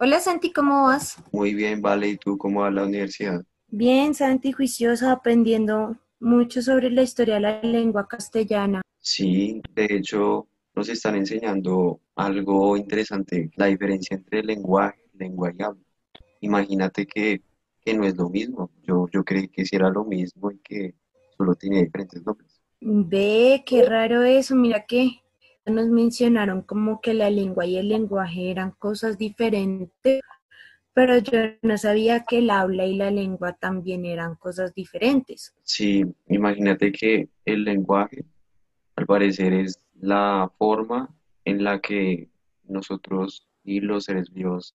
Hola Santi, ¿cómo vas? Muy bien, vale. ¿Y tú cómo va la universidad? Bien, Santi, juiciosa, aprendiendo mucho sobre la historia de la lengua castellana. Sí, de hecho, nos están enseñando algo interesante, la diferencia entre lenguaje, lengua y habla. Imagínate que, que no es lo mismo. Yo, yo creí que sí era lo mismo y que solo tenía diferentes nombres. Ve, qué raro eso, mira que nos mencionaron como que la lengua y el lenguaje eran cosas diferentes, pero yo no sabía que el habla y la lengua también eran cosas diferentes. Sí, imagínate que el lenguaje, al parecer, es la forma en la que nosotros y los seres vivos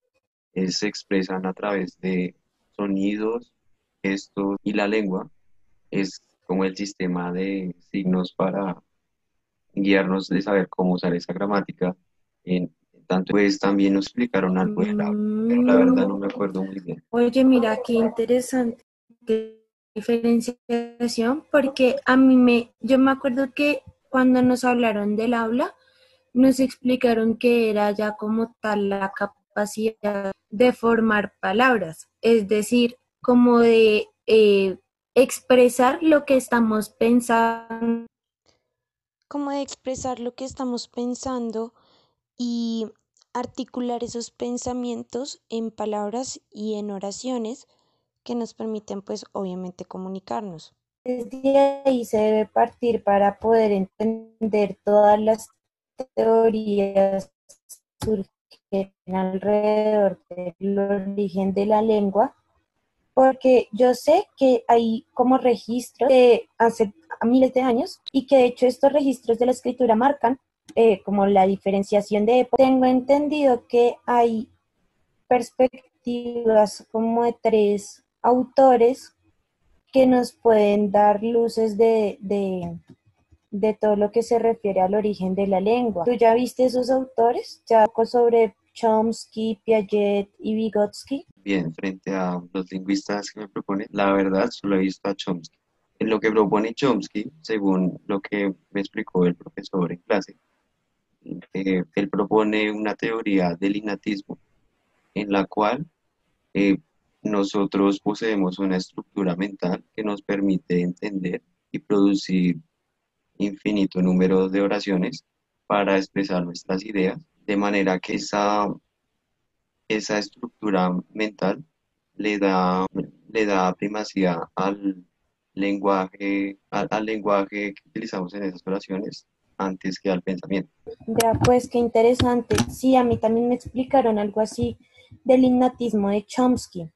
eh, se expresan a través de sonidos, gestos y la lengua es como el sistema de signos para guiarnos de saber cómo usar esa gramática. En, tanto, pues también nos explicaron algo de la, pero la verdad no me acuerdo muy bien. Oye, mira, qué interesante diferenciación, porque a mí me, yo me acuerdo que cuando nos hablaron del habla, nos explicaron que era ya como tal la capacidad de formar palabras, es decir, como de eh, expresar lo que estamos pensando como de expresar lo que estamos pensando y articular esos pensamientos en palabras y en oraciones que nos permiten pues obviamente comunicarnos. Desde ahí se debe partir para poder entender todas las teorías que alrededor del origen de la lengua porque yo sé que hay como registros de hace miles de años y que de hecho estos registros de la escritura marcan eh, como la diferenciación de época. Tengo entendido que hay perspectivas como de tres autores que nos pueden dar luces de, de, todo lo que se refiere al origen de la lengua. ¿Tú ya viste esos autores? Ya sobre Chomsky, Piaget y Vygotsky? Bien, frente a los lingüistas que me proponen, la verdad solo he visto a Chomsky. En lo que propone Chomsky, según lo que me explicó el profesor en clase, eh, él propone una teoría del innatismo en la cual eh, nosotros poseemos una estructura mental que nos permite entender y producir infinito número de oraciones para expresar nuestras ideas de manera que esa, esa estructura mental le da, le da primacía al lenguaje, al, lenguaje que utilizamos en esas oraciones antes que al pensamiento. Ya, pues qué interesante. Sí, a mí también me explicaron algo así del innatismo de Chomsky.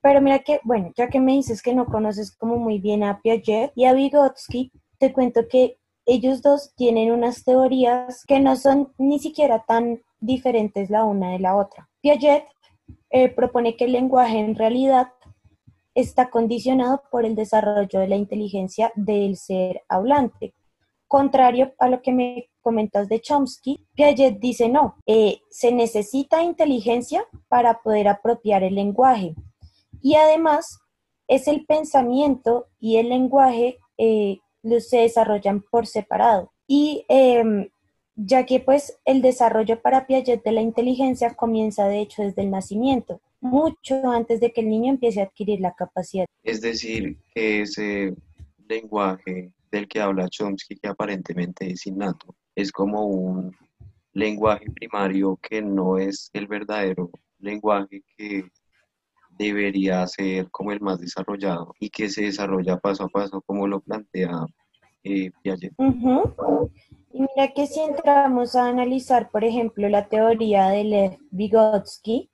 Pero mira que, bueno, ya que me dices que no conoces como muy bien a Piaget y a Vygotsky, te cuento que ellos dos tienen unas teorías que no son ni siquiera tan diferentes la una de la otra. Piaget eh, propone que el lenguaje en realidad está condicionado por el desarrollo de la inteligencia del ser hablante. Contrario a lo que me comentas de Chomsky, Piaget dice no, eh, se necesita inteligencia para poder apropiar el lenguaje. Y además es el pensamiento y el lenguaje eh, se desarrollan por separado. Y em, ya que pues el desarrollo para Piaget de la inteligencia comienza de hecho desde el nacimiento, mucho antes de que el niño empiece a adquirir la capacidad. Es decir, que ese lenguaje del que habla Chomsky, que aparentemente es innato, es como un lenguaje primario que no es el verdadero lenguaje que debería ser como el más desarrollado y que se desarrolla paso a paso como lo plantea eh, Piaget. Y mira que si entramos a analizar, por ejemplo, la teoría de Lev Vygotsky,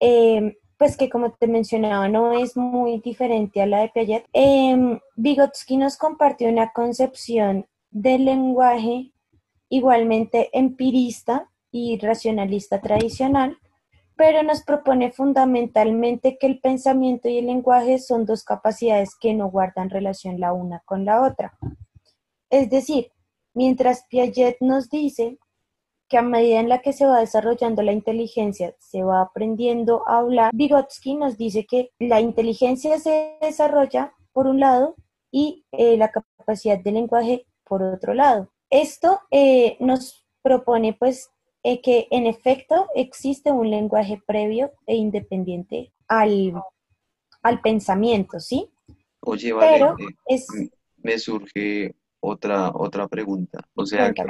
em, pues que como te mencionaba no es muy diferente a la de Piaget, eh, Vygotsky nos compartió una concepción del lenguaje igualmente empirista y racionalista tradicional, pero nos propone fundamentalmente que el pensamiento y el lenguaje son dos capacidades que no guardan relación la una con la otra. Es decir, mientras Piaget nos dice que a medida en la que se va desarrollando la inteligencia, se va aprendiendo a hablar, Vygotsky nos dice que la inteligencia se desarrolla por un lado y eh, la capacidad de lenguaje por otro lado. Esto eh, nos propone pues eh, que en efecto existe un lenguaje previo e independiente al, al pensamiento, ¿sí? Oye, Pero vale, es, me surge otra, otra pregunta. O sea que,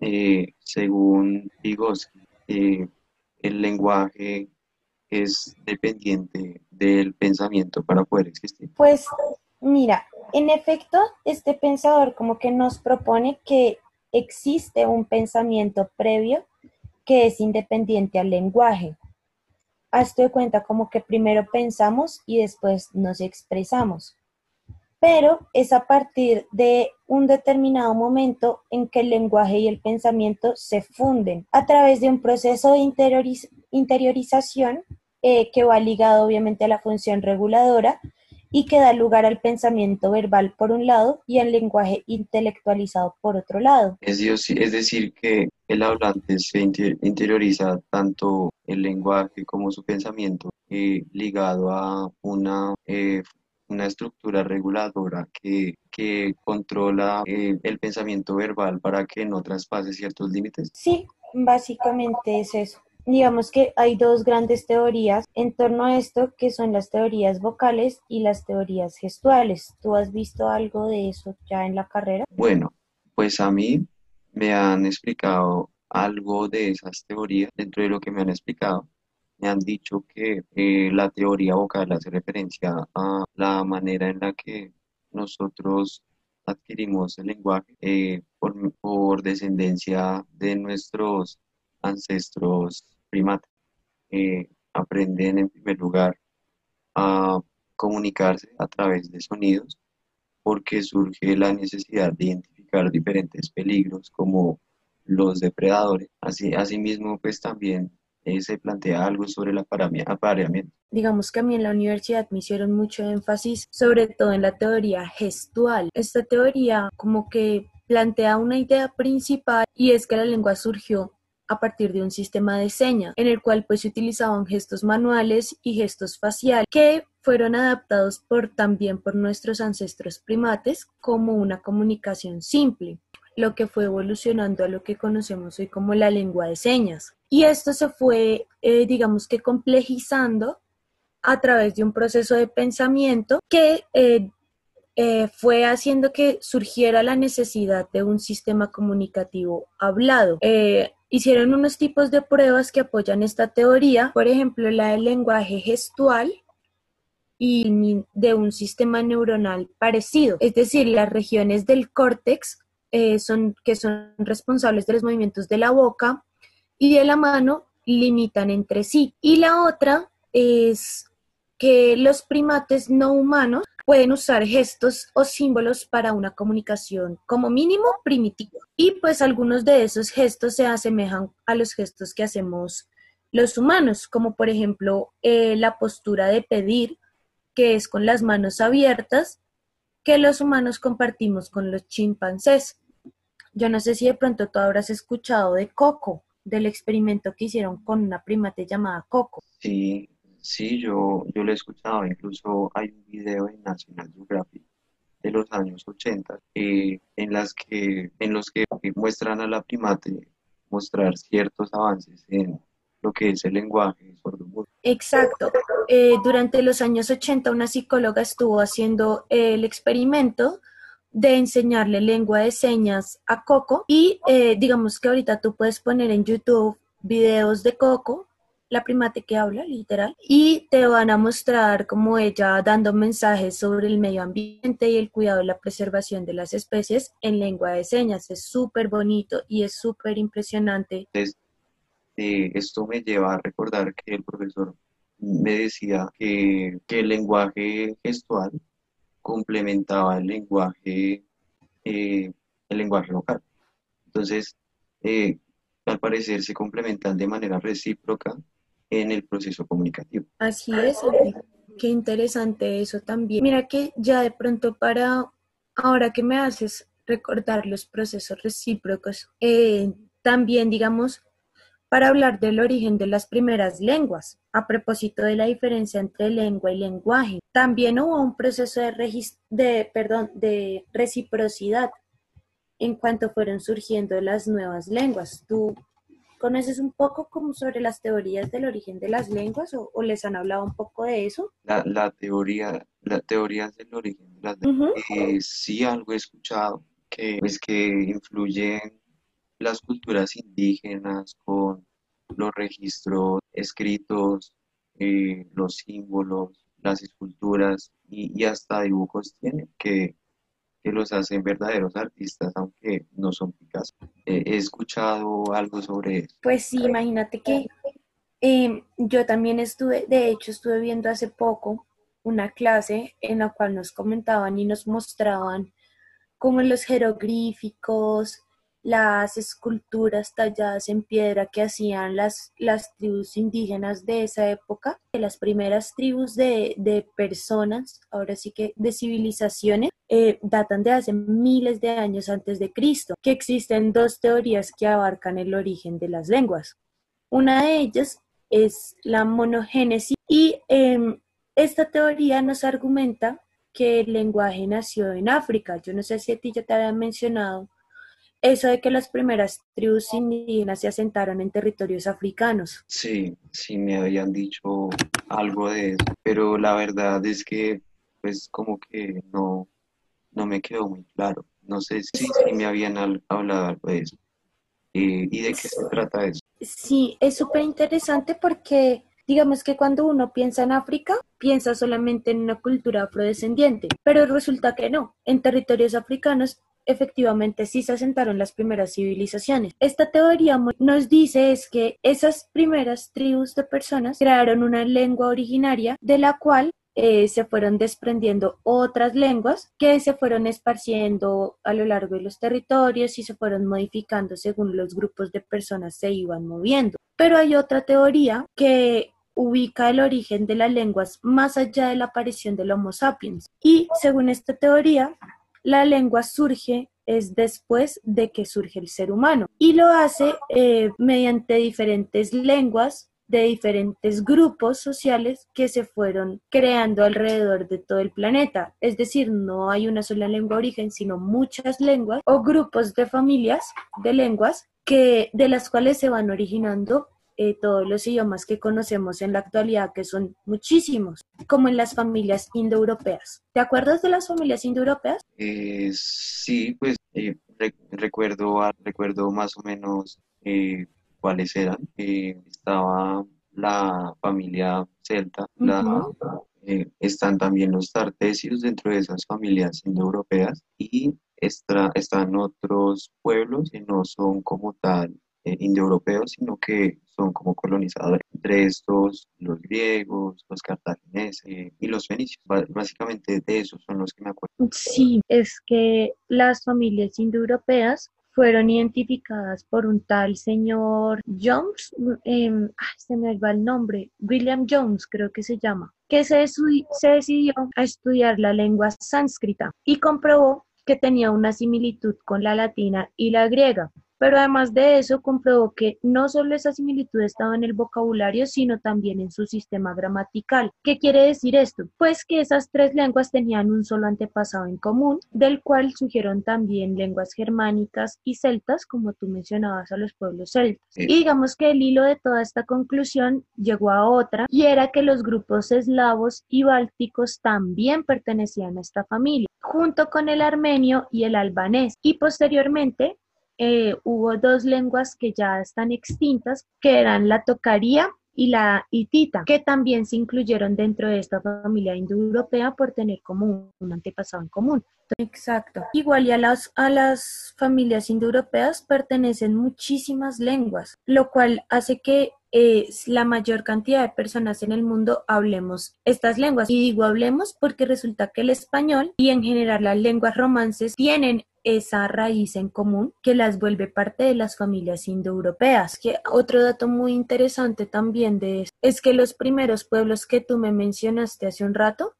eh, según Vygotsky, eh, el lenguaje es dependiente del pensamiento para poder existir. Pues mira, en efecto, este pensador como que nos propone que existe un pensamiento previo que es independiente al lenguaje. Hazte de cuenta como que primero pensamos y después nos expresamos. Pero es a partir de un determinado momento en que el lenguaje y el pensamiento se funden a través de un proceso de interioriz- interiorización eh, que va ligado obviamente a la función reguladora y que da lugar al pensamiento verbal por un lado y al lenguaje intelectualizado por otro lado. Es, es decir, que el hablante se inter- interioriza tanto el lenguaje como su pensamiento eh, ligado a una, eh, una estructura reguladora que, que controla eh, el pensamiento verbal para que no traspase ciertos límites. Sí, básicamente es eso. Digamos que hay dos grandes teorías en torno a esto, que son las teorías vocales y las teorías gestuales. ¿Tú has visto algo de eso ya en la carrera? Bueno, pues a mí me han explicado algo de esas teorías. Dentro de lo que me han explicado, me han dicho que eh, la teoría vocal hace referencia a la manera en la que nosotros adquirimos el lenguaje eh, por, descendencia de nuestros ancestros primates. Eh, aprenden en primer lugar a comunicarse a través de sonidos porque surge la necesidad de identificar diferentes peligros como los depredadores. Así, asimismo, pues también eh, se plantea algo sobre el apareami- apareamiento. Digamos que a mí en la universidad me hicieron mucho énfasis, sobre todo en la teoría gestual. Esta teoría como que plantea una idea principal y es que la lengua surgió a partir de un sistema de señas en el cual pues se utilizaban gestos manuales y gestos faciales que fueron adaptados por también por nuestros ancestros primates como una comunicación simple lo que fue evolucionando a lo que conocemos hoy como la lengua de señas. Y esto se fue, eh, digamos que complejizando a través de un proceso de pensamiento que eh, eh, fue haciendo que surgiera la necesidad de un sistema comunicativo hablado. Hicieron unos tipos de pruebas que apoyan esta teoría, por ejemplo, la del lenguaje gestual y de un sistema neuronal parecido, es decir, las regiones del córtex son, que son responsables de los movimientos de la boca y de la mano limitan entre sí. Y la otra es que los primates no humanos pueden usar gestos o símbolos para una comunicación como mínimo primitiva. Y pues algunos de esos gestos se asemejan a los gestos que hacemos los humanos, como por ejemplo eh, la postura de pedir, que es con las manos abiertas, que los humanos compartimos con los chimpancés. Yo no sé si de pronto tú habrás escuchado de Coco, del experimento que hicieron con una primate llamada Coco. Sí, sí, yo, yo lo he escuchado, incluso hay un video en National Geographic de los años 80 eh, en, las que, en los que muestran a la primate mostrar ciertos avances en lo que es el lenguaje sordomudo. Exacto. Eh, durante los años 80 una psicóloga estuvo haciendo el experimento de enseñarle lengua de señas a Coco y eh, digamos que ahorita tú puedes poner en YouTube videos de Coco, la primate que habla, literal, y te van a mostrar como ella dando mensajes sobre el medio ambiente y el cuidado y la preservación de las especies en lengua de señas. Es súper bonito y es súper impresionante. Eh, esto me lleva a recordar que el profesor me decía que, que el lenguaje gestual complementaba el lenguaje, eh, el lenguaje vocal. Entonces, eh, al parecer se complementan de manera recíproca en el proceso comunicativo. Así es, qué interesante eso también. Mira que ya de pronto para, ahora que me haces recordar los procesos recíprocos, eh, también digamos, para hablar del origen de las primeras lenguas, a propósito de la diferencia entre lengua y lenguaje. También hubo un proceso de, de, perdón, de reciprocidad en cuanto fueron surgiendo las nuevas lenguas. ¿Tú ¿Conoces un poco como sobre las teorías del origen de las lenguas o, les han hablado un poco de eso? La, teoría, las teorías del origen de las lenguas, eh, sí algo he escuchado, que es pues, que influyen las culturas indígenas con los registros escritos, eh, los símbolos, las esculturas y, hasta dibujos tienen que, que, los hacen verdaderos artistas, aunque no son Picasso. he escuchado algo sobre eso. Pues sí, imagínate que em, yo también estuve, de hecho estuve viendo hace poco una clase en la cual nos comentaban y nos mostraban cómo los jeroglíficos, las esculturas talladas en piedra que hacían las, las tribus indígenas de esa época, de las primeras tribus de, personas, ahora sí que de civilizaciones, eh, datan de hace miles de años antes de Cristo, que existen dos teorías que abarcan el origen de las lenguas. Una de ellas es la monogénesis y em, esta teoría nos argumenta que el lenguaje nació en África. Yo no sé si a ti ya te había mencionado eso de que las primeras tribus indígenas se asentaron en territorios africanos. Sí, sí me habían dicho algo de eso, pero la verdad es que pues como que no, no me quedó muy claro. No sé si, me habían hablado algo de eso. Eh, ¿Y de qué se trata eso? Sí, es súper interesante porque digamos que cuando uno piensa en África, piensa solamente en una cultura afrodescendiente, pero resulta que no. En territorios africanos efectivamente sí se asentaron las primeras civilizaciones. Esta teoría nos dice es que esas primeras tribus de personas crearon una lengua originaria de la cual eh, se fueron desprendiendo otras lenguas que se fueron esparciendo a lo largo de los territorios y se fueron modificando según los grupos de personas se iban moviendo. Pero hay otra teoría que ubica el origen de las lenguas más allá de la aparición del Homo sapiens. Y según esta teoría, la lengua surge es después de que surge el ser humano y lo hace eh, mediante diferentes lenguas de diferentes grupos sociales que se fueron creando alrededor de todo el planeta. Es decir, no hay una sola lengua origen, sino muchas lenguas o grupos de familias de lenguas que, de las cuales se van originando eh, todos los idiomas que conocemos en la actualidad, que son muchísimos, como en las familias indoeuropeas. ¿Te acuerdas de las familias indoeuropeas? Eh, sí, pues eh, recuerdo, recuerdo más o menos cuáles eran. estaba la familia celta, están también los tartesios dentro de esas familias indoeuropeas y están otros pueblos que no son como tal indoeuropeos, sino que son como colonizadores. Entre estos, los griegos, los cartagineses y los fenicios. Básicamente de esos son los que me acuerdo. Sí, es que las familias indoeuropeas fueron identificadas por un tal señor Jones, eh, se me va el nombre, William Jones creo que se llama, que se, se decidió a estudiar la lengua sánscrita y comprobó que tenía una similitud con la latina y la griega. Pero además de eso, comprobó que no solo esa similitud estaba en el vocabulario, sino también en su sistema gramatical. ¿Qué quiere decir esto? Pues que esas tres lenguas tenían un solo antepasado en común, del cual surgieron también lenguas germánicas y celtas, como tú mencionabas a los pueblos celtas. Y digamos que el hilo de toda esta conclusión llegó a otra, y era que los grupos eslavos y bálticos también pertenecían a esta familia, junto con el armenio y el albanés. Y posteriormente, eh, hubo dos lenguas que ya están extintas, que eran la tocaría y la hitita, que también se incluyeron dentro de esta familia indoeuropea por tener como un antepasado en común. Exacto. Igual y a las, a las familias indoeuropeas pertenecen muchísimas lenguas, lo cual hace que eh, la mayor cantidad de personas en el mundo hablemos estas lenguas. Y digo hablemos porque resulta que el español y en general las lenguas romances tienen esa raíz en común que las vuelve parte de las familias indoeuropeas. Que otro dato muy interesante también de eso es que los primeros pueblos que tú me mencionaste hace un rato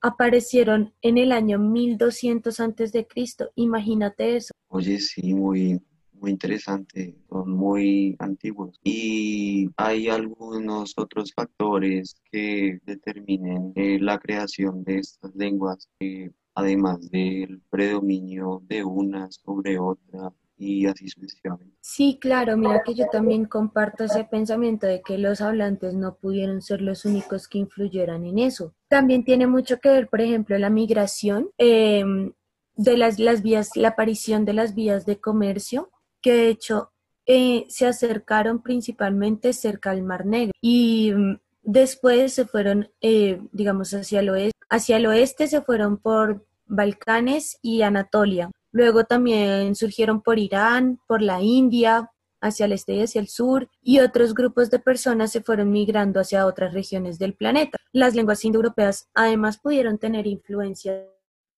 aparecieron en el año 1200 antes de Cristo. Imagínate eso. Oye, sí, muy muy interesante, son muy antiguos. Y hay algunos otros factores que determinen eh, la creación de estas lenguas que además del predominio de una sobre otra y así sucesivamente. Sí, claro, mira que yo también comparto ese pensamiento de que los hablantes no pudieron ser los únicos que influyeran en eso. También tiene mucho que ver, por ejemplo, la migración em, de las, las vías, la aparición de las vías de comercio, que de hecho eh, se acercaron principalmente cerca al Mar Negro y mm, después se fueron, eh, digamos, hacia el oeste. Hacia el oeste se fueron por Balcanes y Anatolia. Luego también surgieron por Irán, por la India, hacia el este y hacia el sur, y otros grupos de personas se fueron migrando hacia otras regiones del planeta. Las lenguas indoeuropeas además pudieron tener influencia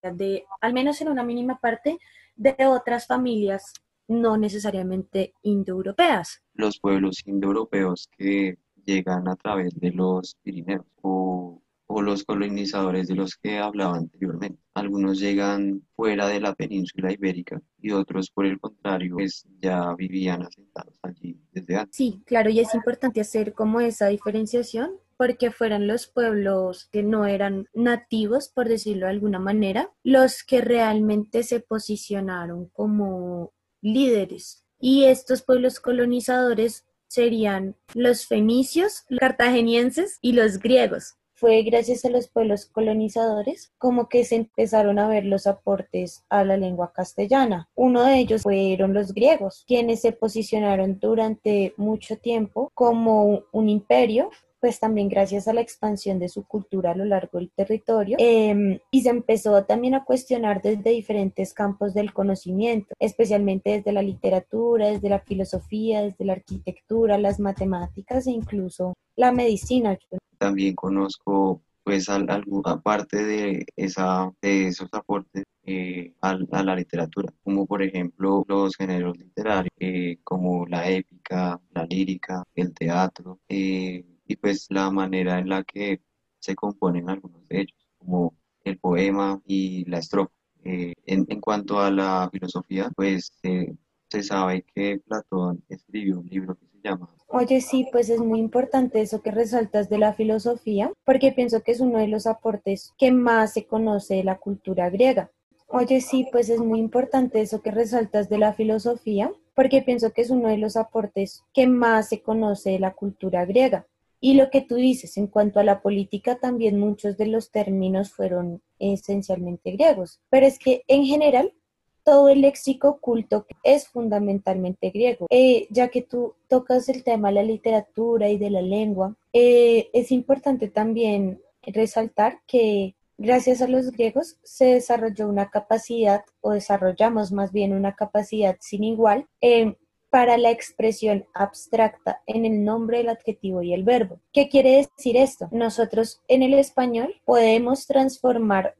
de, al menos en una mínima parte, de otras familias no necesariamente indoeuropeas. Los pueblos indoeuropeos que llegan a través de los Pirineos o o los colonizadores de los que hablaba anteriormente. Algunos llegan fuera de la península ibérica y otros, por el contrario, pues ya vivían asentados allí desde antes. Sí, claro, y es importante hacer como esa diferenciación porque fueran los pueblos que no eran nativos, por decirlo de alguna manera, los que realmente se posicionaron como líderes. Y estos pueblos colonizadores serían los fenicios, los cartagenienses y los griegos fue gracias a los pueblos colonizadores como que se empezaron a ver los aportes a la lengua castellana. Uno de ellos fueron los griegos, quienes se posicionaron durante mucho tiempo como un imperio pues también gracias a la expansión de su cultura a lo largo del territorio em, y se empezó también a cuestionar desde diferentes campos del conocimiento, especialmente desde la literatura, desde la filosofía, desde la arquitectura, las matemáticas e incluso la medicina. También conozco pues algo aparte de, esa, de esos aportes eh, a, la literatura, como por ejemplo los géneros literarios, eh, como la épica, la lírica, el teatro, eh, y pues la manera en la que se componen algunos de ellos, como el poema y la estrofa. En, en, cuanto a la filosofía, pues se sabe que Platón escribió un libro que se llama Oye, sí, pues es muy importante eso que resaltas de la filosofía, porque pienso que es uno de los aportes que más se conoce de la cultura griega. Oye, sí, pues es muy importante eso que resaltas de la filosofía, porque pienso que es uno de los aportes que más se conoce de la cultura griega. Y lo que tú dices, en cuanto a la política, también muchos de los términos fueron esencialmente griegos. Pero es que en general todo el léxico culto es fundamentalmente griego. Eh, ya que tú tocas el tema de la literatura y de la lengua, eh, es importante también resaltar que gracias a los griegos se desarrolló una capacidad, o desarrollamos más bien una capacidad sin igual, eh, para la expresión abstracta en el nombre, el adjetivo y el verbo. ¿Qué quiere decir esto? Nosotros en el español podemos transformar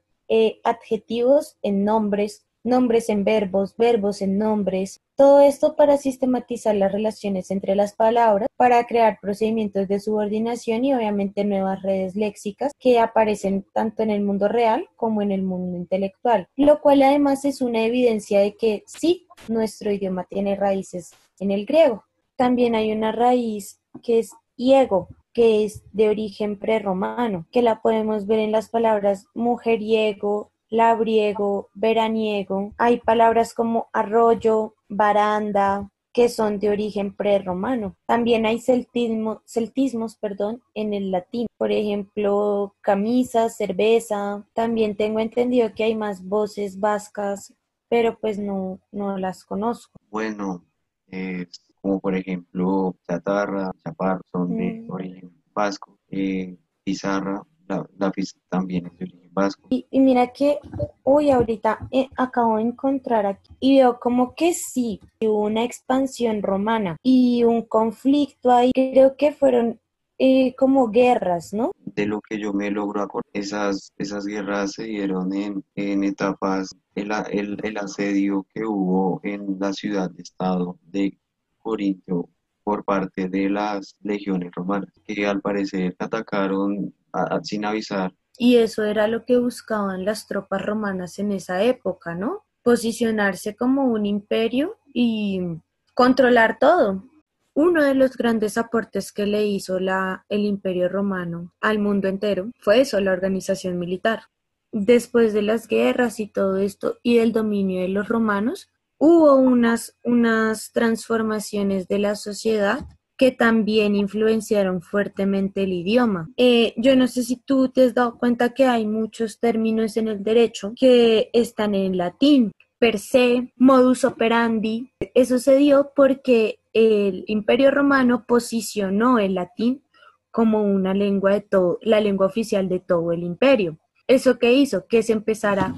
adjetivos en nombres, nombres en verbos, verbos en nombres, todo esto para sistematizar las relaciones entre las palabras, para crear procedimientos de subordinación y obviamente nuevas redes léxicas que aparecen tanto en el mundo real como en el mundo intelectual, lo cual además es una evidencia de que sí, nuestro idioma tiene raíces en el griego. También hay una raíz que es iego, que es de origen prerromano, que la podemos ver en las palabras mujeriego, labriego, veraniego. Hay palabras como arroyo, baranda, que son de origen prerromano. También hay celtismo, celtismos perdón, en el latín. Por ejemplo, camisa, cerveza. También tengo entendido que hay más voces vascas, pero pues no, no las conozco. Bueno, como por ejemplo chatarra, chaparro, son de mm. origen vasco. Eh, pizarra, la, la también es de origen y, mira que hoy ahorita eh, acabo de encontrar aquí y veo como que sí, hubo una expansión romana y un conflicto ahí, creo que fueron eh, como guerras, ¿no? De lo que yo me logro acordar, esas, esas guerras se dieron en, en etapas, el, el, el asedio que hubo en la ciudad-estado de Corinto por parte de las legiones romanas, que al parecer atacaron sin avisar y eso era lo que buscaban las tropas romanas en esa época, ¿no? Posicionarse como un imperio y controlar todo. Uno de los grandes aportes que le hizo la, el imperio romano al mundo entero fue eso, la organización militar. Después de las guerras y todo esto y del dominio de los romanos, hubo unas, unas transformaciones de la sociedad que también influenciaron fuertemente el idioma. Eh, yo no sé si tú te has dado cuenta que hay muchos términos en el derecho que están en latín, per se, modus operandi. Eso se dio porque el Imperio Romano posicionó el latín como una lengua de todo, la lengua oficial de todo el imperio. ¿Eso qué hizo? Que se empezara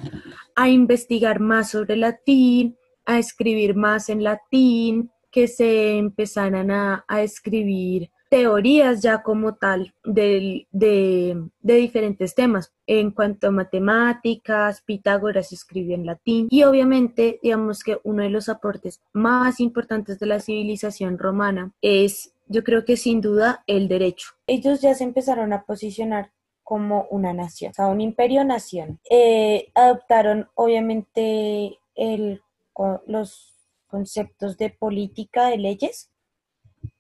a investigar más sobre latín, a escribir más en latín, que se empezaran a, escribir teorías ya como tal de, de, diferentes temas. En cuanto a matemáticas, Pitágoras escribió en latín y obviamente digamos que uno de los aportes más importantes de la civilización romana es, yo creo que sin duda, el derecho. Ellos ya se empezaron a posicionar como una nación, o sea, un imperio-nación. Eh, adoptaron obviamente el, los conceptos de política, de leyes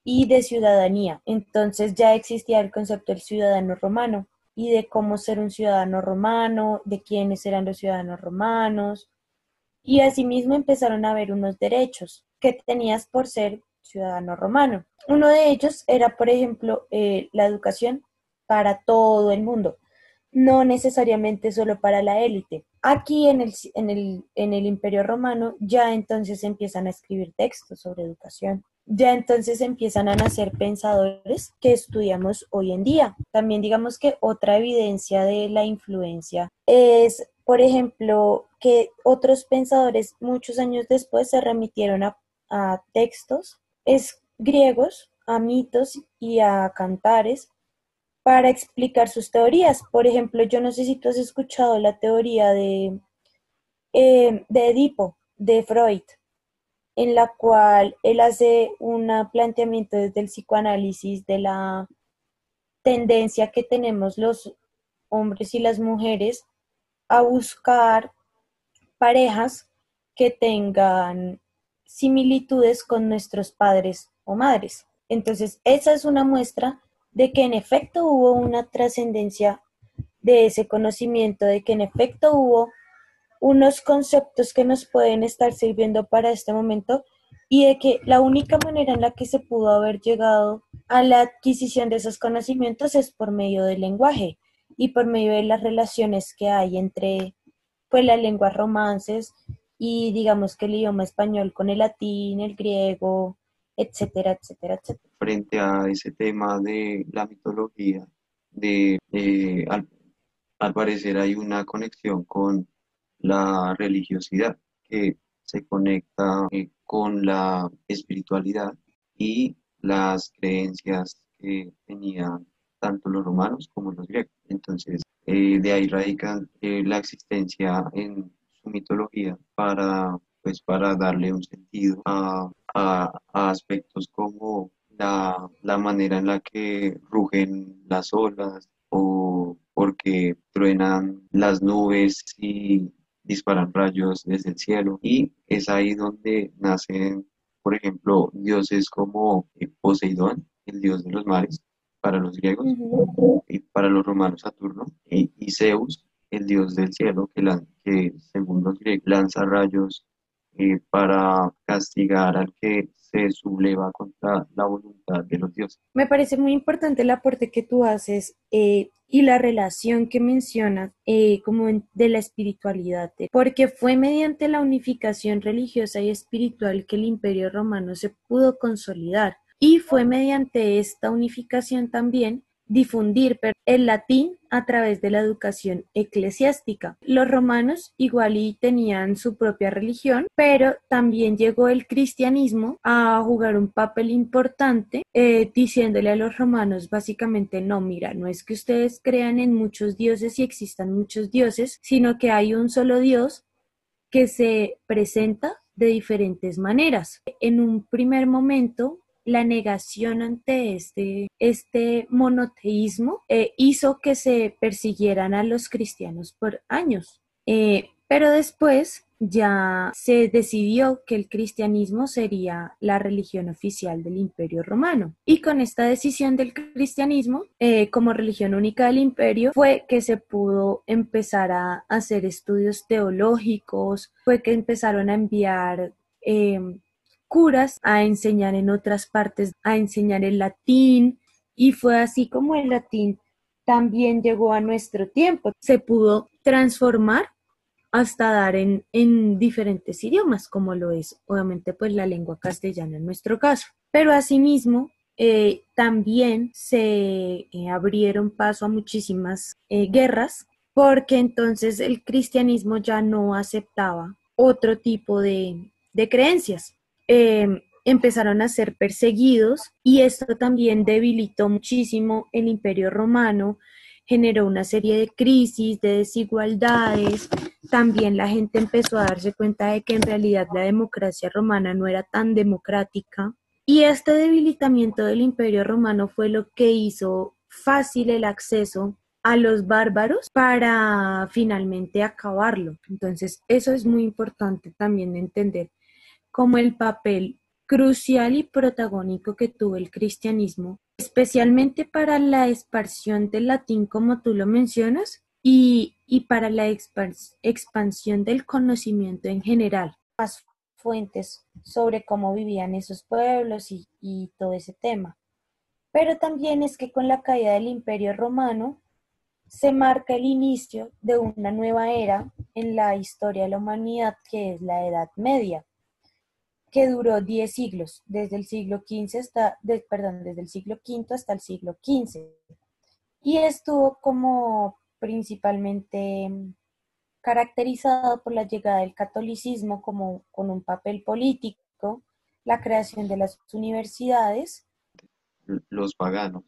y de ciudadanía. Entonces ya existía el concepto del ciudadano romano y de cómo ser un ciudadano romano, de quiénes eran los ciudadanos romanos. Y asimismo empezaron a haber unos derechos que tenías por ser ciudadano romano. Uno de ellos era, por ejemplo, eh, la educación para todo el mundo no necesariamente solo para la élite. Aquí en el, en, el, en el Imperio Romano ya entonces empiezan a escribir textos sobre educación. Ya entonces empiezan a nacer pensadores que estudiamos hoy en día. También digamos que otra evidencia de la influencia es, por ejemplo, que otros pensadores muchos años después se remitieron a, a textos es griegos, a mitos y a cantares para explicar sus teorías. Por ejemplo, yo no sé si tú has escuchado la teoría de, eh, de Edipo, de Freud, en la cual él hace un planteamiento desde el psicoanálisis de la tendencia que tenemos los hombres y las mujeres a buscar parejas que tengan similitudes con nuestros padres o madres. Entonces, esa es una muestra de que en efecto hubo una trascendencia de ese conocimiento, de que en efecto hubo unos conceptos que nos pueden estar sirviendo para este momento y de que la única manera en la que se pudo haber llegado a la adquisición de esos conocimientos es por medio del lenguaje y por medio de las relaciones que hay entre pues las lenguas romances y digamos que el idioma español con el latín, el griego, etcétera, etcétera, etcétera. Frente a ese tema de la mitología, de, al, parecer hay una conexión con la religiosidad que se conecta eh, con la espiritualidad y las creencias que tenían tanto los romanos como los griegos. Entonces, eh, de ahí radica eh, la existencia en su mitología para pues para darle un sentido a, aspectos como la, manera en la que rugen las olas o porque truenan las nubes y disparan rayos desde el cielo. Y es ahí donde nacen, por ejemplo, dioses como Poseidón, el dios de los mares, para los griegos, y para los romanos Saturno, y, Zeus, el dios del cielo, que, la, que según los griegos lanza rayos eh, para castigar al que se subleva contra la voluntad de los dioses. Me parece muy importante el aporte que tú haces eh, y la relación que mencionas eh, como de la espiritualidad, porque fue mediante la unificación religiosa y espiritual que el imperio romano se pudo consolidar y fue mediante esta unificación también difundir el latín a través de la educación eclesiástica. Los romanos igual y tenían su propia religión, pero también llegó el cristianismo a jugar un papel importante, eh, diciéndole a los romanos básicamente, no, mira, no es que ustedes crean en muchos dioses y existan muchos dioses, sino que hay un solo Dios que se presenta de diferentes maneras. En un primer momento, la negación ante este, este monoteísmo eh, hizo que se persiguieran a los cristianos por años. Eh, pero después ya se decidió que el cristianismo sería la religión oficial del imperio romano. Y con esta decisión del cristianismo eh, como religión única del imperio fue que se pudo empezar a hacer estudios teológicos, fue que empezaron a enviar curas a enseñar en otras partes, a enseñar el latín, y fue así como el latín también llegó a nuestro tiempo. Se pudo transformar hasta dar en, en, diferentes idiomas, como lo es obviamente pues la lengua castellana en nuestro caso. Pero asimismo, eh, también se eh, abrieron paso a muchísimas eh, guerras porque entonces el cristianismo ya no aceptaba otro tipo de, de creencias. Em, empezaron a ser perseguidos y esto también debilitó muchísimo el imperio romano, generó una serie de crisis, de desigualdades. También la gente empezó a darse cuenta de que en realidad la democracia romana no era tan democrática. Y este debilitamiento del imperio romano fue lo que hizo fácil el acceso a los bárbaros para finalmente acabarlo. Entonces, eso es muy importante también entender como el papel crucial y protagónico que tuvo el cristianismo, especialmente para la expansión del latín, como tú lo mencionas, y, para la expansión del conocimiento en general. Más fuentes sobre cómo vivían esos pueblos y, y todo ese tema. Pero también es que con la caída del imperio romano se marca el inicio de una nueva era en la historia de la humanidad que es la Edad Media que duró 10 siglos, desde el siglo XV hasta, perdón, desde el siglo V hasta el siglo XV. Y estuvo como principalmente caracterizado por la llegada del catolicismo como con un papel político, la creación de las universidades. Los paganos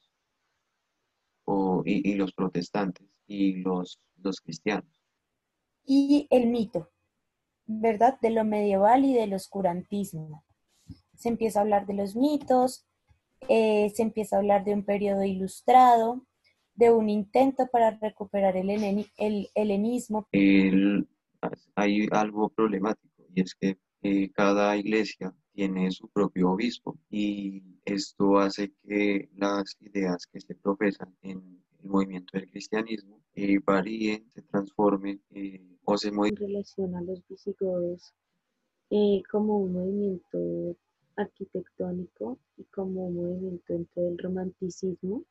y, los protestantes y los, los cristianos. Y el mito, ¿verdad? De lo medieval y del oscurantismo. Se empieza a hablar de los mitos, eh, se empieza a hablar de un periodo ilustrado, de un intento para recuperar el, el helenismo. hay algo problemático y es que eh, cada iglesia tiene su propio obispo y esto hace que las ideas que se profesan en el movimiento del cristianismo eh, varíen, se transformen eh, o se modifiquen. En relación a los visigodos, eh, como un movimiento arquitectónico y como un movimiento dentro del romanticismo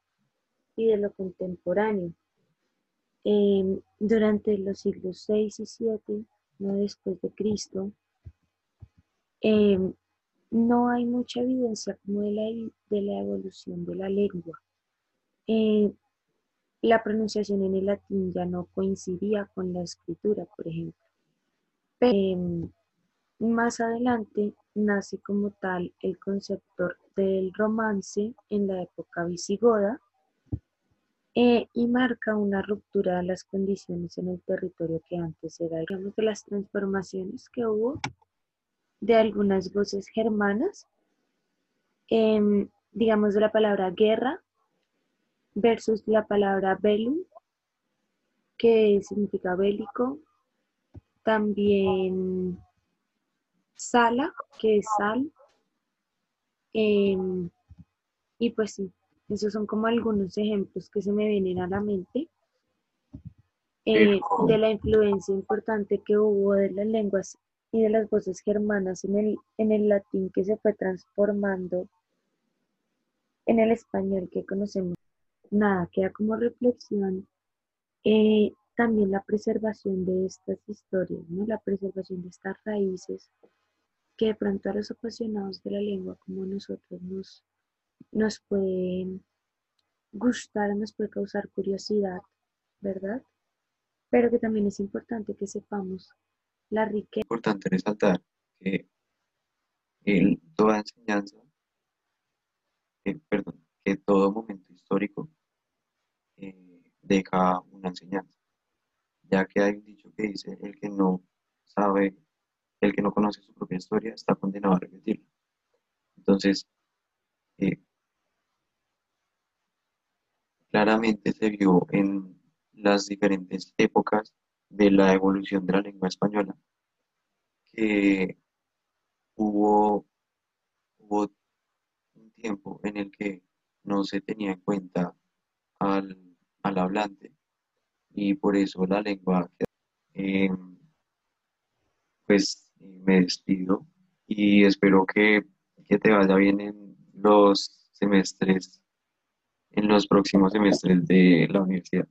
y de lo contemporáneo. Em, durante los siglos 6 y 7, no después de Cristo, em, no hay mucha evidencia como de la, de la evolución de la lengua. Eh, la pronunciación en el latín ya no coincidía con la escritura, por ejemplo. Em, más adelante nace como tal el concepto del romance en la época visigoda eh, y marca una ruptura de las condiciones en el territorio que antes era, digamos, de las transformaciones que hubo de algunas voces germanas, em, digamos de la palabra guerra versus la palabra velum, que significa bélico, también sala, que es sal, em, y pues sí, esos son como algunos ejemplos que se me vienen a la mente eh, de la influencia importante que hubo de las lenguas y de las voces germanas en el, en el latín que se fue transformando en el español que conocemos nada, queda como reflexión eh, también la preservación de estas historias, ¿no? la preservación de estas raíces que de pronto a los apasionados de la lengua como nosotros nos, nos pueden gustar, nos puede causar curiosidad, ¿verdad? Pero que también es importante que sepamos la riqueza. Importante resaltar que toda enseñanza, perdón, que todo momento histórico deja una enseñanza, ya que hay un dicho que dice, el que no sabe, el que no conoce su propia historia está condenado a repetirla. Entonces, eh, claramente se vio en las diferentes épocas de la evolución de la lengua española que hubo un tiempo en el que no se tenía en cuenta al al hablante y por eso la lengua. Eh, pues me despido y espero que, que te vaya bien en los semestres, en los próximos semestres de la universidad.